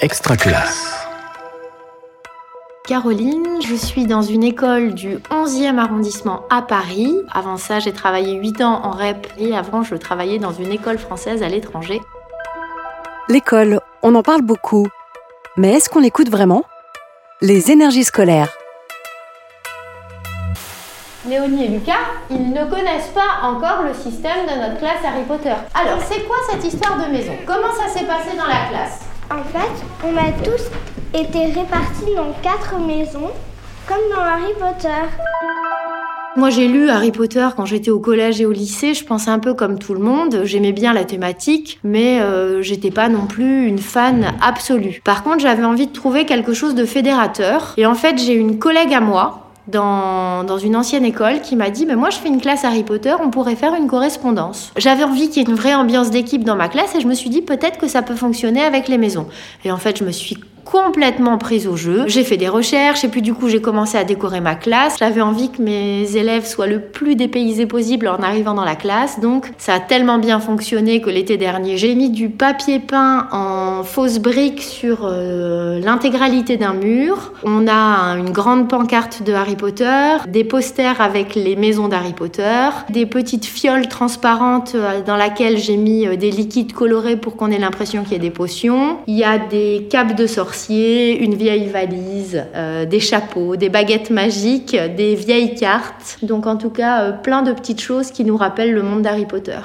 Extra classe. Caroline, je suis dans une école du 11e arrondissement à Paris. Avant ça, j'ai travaillé 8 ans en REP et avant, je travaillais dans une école française à l'étranger. L'école, on en parle beaucoup. Mais est-ce qu'on l'écoute vraiment? Les énergies scolaires. Léonie et Lucas, ils ne connaissent pas encore le système de notre classe Harry Potter. Alors, c'est quoi cette histoire de maison? Comment ça s'est passé dans la classe? En fait, on a tous été répartis dans quatre maisons, comme dans Harry Potter. Moi, j'ai lu Harry Potter quand j'étais au collège et au lycée. Je pensais un peu comme tout le monde. J'aimais bien la thématique, mais euh, j'étais pas non plus une fan absolue. Par contre, j'avais envie de trouver quelque chose de fédérateur. Et en fait, j'ai une collègue à moi dans, une ancienne école qui m'a dit mais moi je fais une classe Harry Potter, on pourrait faire une correspondance. J'avais envie qu'il y ait une vraie ambiance d'équipe dans ma classe et je me suis dit peut-être que ça peut fonctionner avec les maisons. Et en fait je me suis complètement prise au jeu. J'ai fait des recherches et puis du coup j'ai commencé à décorer ma classe. J'avais envie que mes élèves soient le plus dépaysés possible en arrivant dans la classe. Donc ça a tellement bien fonctionné que l'été dernier j'ai mis du papier peint en fausse brique sur euh, l'intégralité d'un mur. On a une grande pancarte de Harry Potter, des posters avec les maisons d'Harry Potter, des petites fioles transparentes euh, dans laquelle j'ai mis euh, des liquides colorés pour qu'on ait l'impression qu'il y a des potions. Il y a des capes de sorciers une vieille valise, euh, des chapeaux, des baguettes magiques, des vieilles cartes. Donc en tout cas, euh, plein de petites choses qui nous rappellent le monde d'Harry Potter.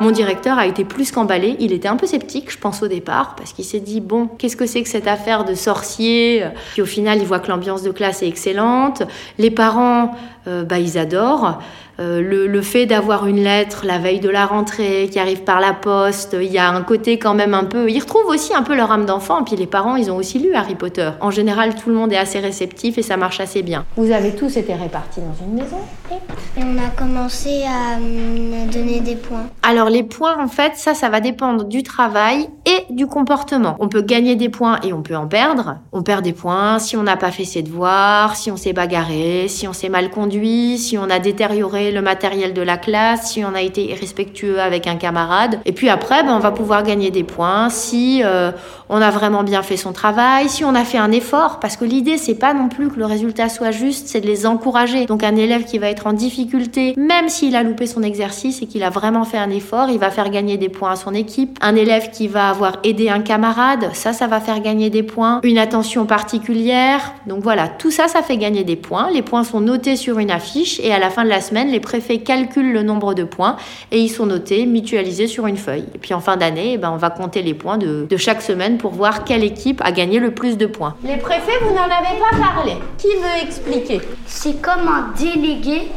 Mon directeur a été plus qu'emballé. Il était un peu sceptique, je pense, au départ, parce qu'il s'est dit bon, qu'est-ce que c'est que cette affaire de sorcier? Puis au final, il voit que l'ambiance de classe est excellente. Les parents, euh, bah, ils adorent. Euh, le, fait d'avoir une lettre la veille de la rentrée qui arrive par la poste, il y a un côté quand même un peu. Ils retrouvent aussi un peu leur âme d'enfant. Puis les parents, ils ont aussi lu Harry Potter. En général, tout le monde est assez réceptif et ça marche assez bien. Vous avez tous été répartis dans une maison Et? On a commencé à me donner des points. Alors les points, en fait, ça, ça va dépendre du travail et du comportement. On peut gagner des points et on peut en perdre. On perd des points si on n'a pas fait ses devoirs, si on s'est bagarré, si on s'est mal conduit, si on a détérioré le matériel de la classe, si on a été irrespectueux avec un camarade. Et puis après, ben, on va pouvoir gagner des points si euh, on a vraiment bien fait son travail, si on a fait un effort. Parce que l'idée, c'est pas non plus que le résultat soit juste, c'est de les encourager. Donc un élève qui va être en difficulté, même s'il a loupé son exercice et qu'il a vraiment fait un effort, il va faire gagner des points à son équipe. Un élève qui va avoir aidé un camarade, ça, ça va faire gagner des points. Une attention particulière. Donc voilà, tout ça, ça fait gagner des points. Les points sont notés sur une affiche et à la fin de la semaine, les préfets calculent le nombre de points et ils sont notés, mutualisés sur une feuille. Et puis en fin d'année, eh ben, on va compter les points de, de, chaque semaine pour voir quelle équipe a gagné le plus de points. Les préfets, vous n'en avez pas parlé. Qui veut expliquer? C'est comme un délégué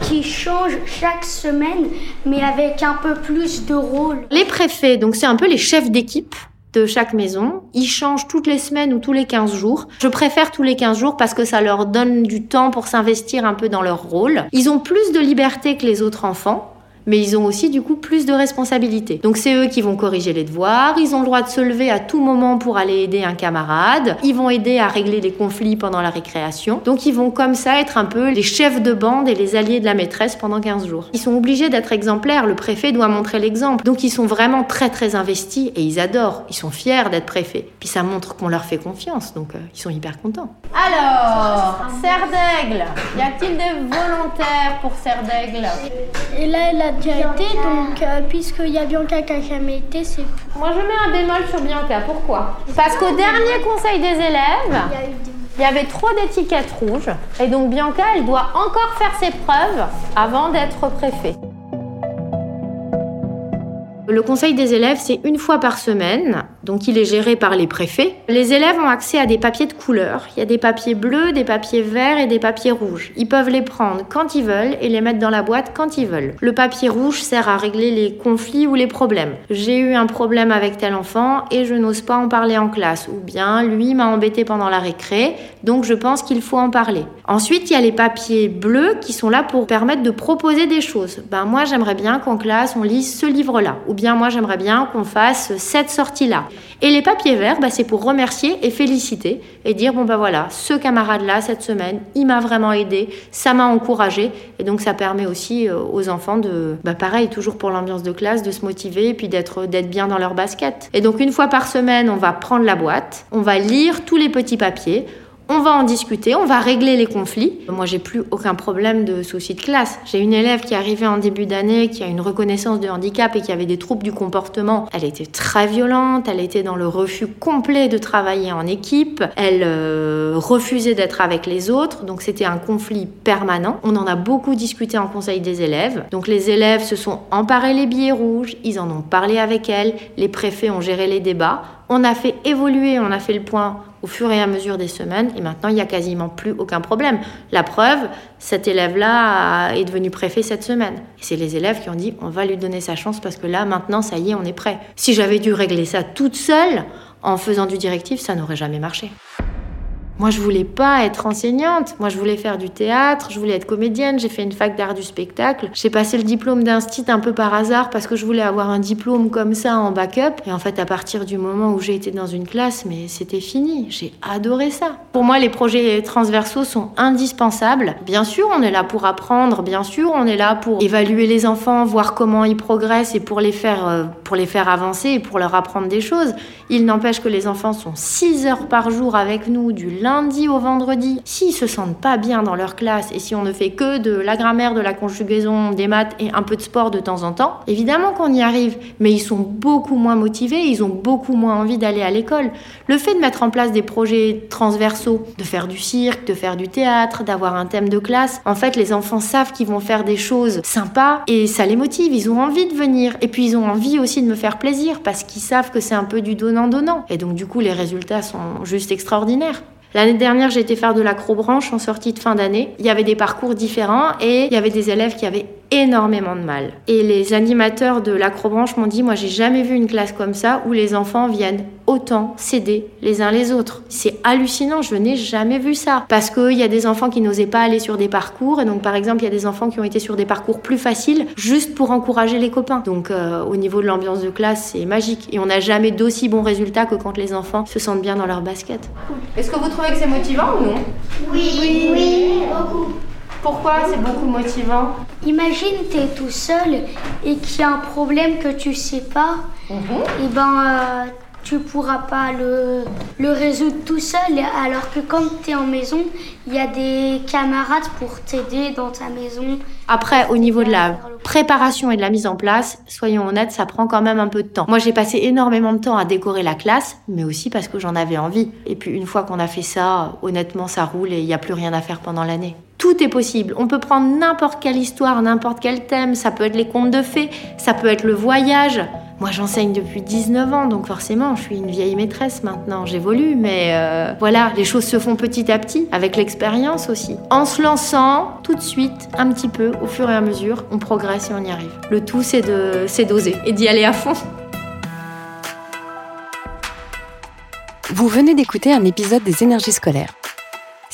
qui change chaque semaine, mais avec un peu plus de rôle. Les préfets, donc c'est un peu les chefs d'équipe de chaque maison. Ils changent toutes les semaines ou tous les 15 jours. Je préfère tous les 15 jours parce que ça leur donne du temps pour s'investir un peu dans leur rôle. Ils ont plus de liberté que les autres enfants mais ils ont aussi du coup plus de responsabilités. Donc c'est eux qui vont corriger les devoirs, ils ont le droit de se lever à tout moment pour aller aider un camarade, ils vont aider à régler les conflits pendant la récréation. Donc ils vont comme ça être un peu les chefs de bande et les alliés de la maîtresse pendant 15 jours. Ils sont obligés d'être exemplaires, le préfet doit montrer l'exemple. Donc ils sont vraiment très très investis et ils adorent, ils sont fiers d'être préfets. Puis ça montre qu'on leur fait confiance, donc euh, ils sont hyper contents. Alors, Serre d'Aigle, y a-t-il des volontaires pour Serre d'Aigle Et là, elle a déjà été, donc euh, puisqu'il y a Bianca qui a jamais été, c'est Moi je mets un bémol sur Bianca, pourquoi? Parce qu'au dernier conseil des élèves, il y avait trop d'étiquettes rouges, et donc Bianca, elle doit encore faire ses preuves avant d'être préfet. Le conseil des élèves, c'est une fois par semaine, donc il est géré par les préfets. Les élèves ont accès à des papiers de couleur. Il y a des papiers bleus, des papiers verts et des papiers rouges. Ils peuvent les prendre quand ils veulent et les mettre dans la boîte quand ils veulent. Le papier rouge sert à régler les conflits ou les problèmes. J'ai eu un problème avec tel enfant et je n'ose pas en parler en classe. Ou bien lui m'a embêté pendant la récré, donc je pense qu'il faut en parler. Ensuite, il y a les papiers bleus qui sont là pour permettre de proposer des choses. Ben moi, j'aimerais bien qu'en classe on lise ce livre-là Ou bien moi j'aimerais bien qu'on fasse cette sortie-là. Et les papiers verts, bah, c'est pour remercier et féliciter et dire bon bah voilà, ce camarade-là cette semaine, il m'a vraiment aidé, ça m'a encouragé et donc ça permet aussi euh, aux enfants de, bah pareil toujours pour l'ambiance de classe, de se motiver et puis d'être d'être bien dans leur basket. Et donc une fois par semaine, on va prendre la boîte, on va lire tous les petits papiers on va en discuter, on va régler les conflits. Moi, j'ai plus aucun problème de souci de classe. J'ai une élève qui est arrivée en début d'année, qui a une reconnaissance de handicap et qui avait des troubles du comportement. Elle était très violente, elle était dans le refus complet de travailler en équipe, elle euh, refusait d'être avec les autres, donc c'était un conflit permanent. On en a beaucoup discuté en conseil des élèves. Donc les élèves se sont emparés les billets rouges, ils en ont parlé avec elle, les préfets ont géré les débats. On a fait évoluer, on a fait le point au fur et à mesure des semaines et maintenant il n'y a quasiment plus aucun problème. La preuve, cet élève-là est devenu préfet cette semaine. C'est les élèves qui ont dit on va lui donner sa chance parce que là maintenant ça y est, on est prêt. Si j'avais dû régler ça toute seule en faisant du directif, ça n'aurait jamais marché. Moi, je voulais pas être enseignante. Moi, je voulais faire du théâtre, je voulais être comédienne. J'ai fait une fac d'art du spectacle. J'ai passé le diplôme d'instit un peu par hasard parce que je voulais avoir un diplôme comme ça en backup. Et en fait, à partir du moment où j'ai été dans une classe, mais c'était fini. J'ai adoré ça. Pour moi, les projets transversaux sont indispensables. Bien sûr, on est là pour apprendre. Bien sûr, on est là pour évaluer les enfants, voir comment ils progressent et pour les faire, euh, pour les faire avancer et pour leur apprendre des choses. Il n'empêche que les enfants sont 6 heures par jour avec nous du lundi au vendredi, s'ils se sentent pas bien dans leur classe et si on ne fait que de la grammaire, de la conjugaison, des maths et un peu de sport de temps en temps, évidemment qu'on y arrive, mais ils sont beaucoup moins motivés, ils ont beaucoup moins envie d'aller à l'école. Le fait de mettre en place des projets transversaux, de faire du cirque, de faire du théâtre, d'avoir un thème de classe, en fait les enfants savent qu'ils vont faire des choses sympas et ça les motive, ils ont envie de venir et puis ils ont envie aussi de me faire plaisir parce qu'ils savent que c'est un peu du donnant-donnant. Et donc du coup les résultats sont juste extraordinaires. L'année dernière, j'ai été faire de l'acrobranche en sortie de fin d'année. Il y avait des parcours différents et il y avait des élèves qui avaient énormément de mal. Et les animateurs de l'acrobranche m'ont dit, moi j'ai jamais vu une classe comme ça où les enfants viennent autant s'aider les uns les autres. C'est hallucinant, je n'ai jamais vu ça. Parce qu'il y a des enfants qui n'osaient pas aller sur des parcours, et donc par exemple il y a des enfants qui ont été sur des parcours plus faciles juste pour encourager les copains. Donc euh, au niveau de l'ambiance de classe, c'est magique. Et on n'a jamais d'aussi bons résultats que quand les enfants se sentent bien dans leur basket. Est-ce que vous trouvez que c'est motivant ou non? Oui, oui, oui, beaucoup. Pourquoi c'est beaucoup motivant Imagine, tu es tout seul et qu'il y a un problème que tu sais pas. Et ben, euh, tu pourras pas le, le résoudre tout seul. Alors que quand tu es en maison, il y a des camarades pour t'aider dans ta maison. Après, au niveau de la préparation et de la mise en place, soyons honnêtes, ça prend quand même un peu de temps. Moi, j'ai passé énormément de temps à décorer la classe, mais aussi parce que j'en avais envie. Et puis, une fois qu'on a fait ça, honnêtement, ça roule et il n'y a plus rien à faire pendant l'année. Tout est possible. On peut prendre n'importe quelle histoire, n'importe quel thème. Ça peut être les contes de fées, ça peut être le voyage. Moi, j'enseigne depuis 19 ans, donc forcément, je suis une vieille maîtresse maintenant. J'évolue, mais euh, voilà, les choses se font petit à petit, avec l'expérience aussi. En se lançant tout de suite, un petit peu, au fur et à mesure, on progresse et on y arrive. Le tout, c'est d'oser et d'y aller à fond. Vous venez d'écouter un épisode des énergies scolaires.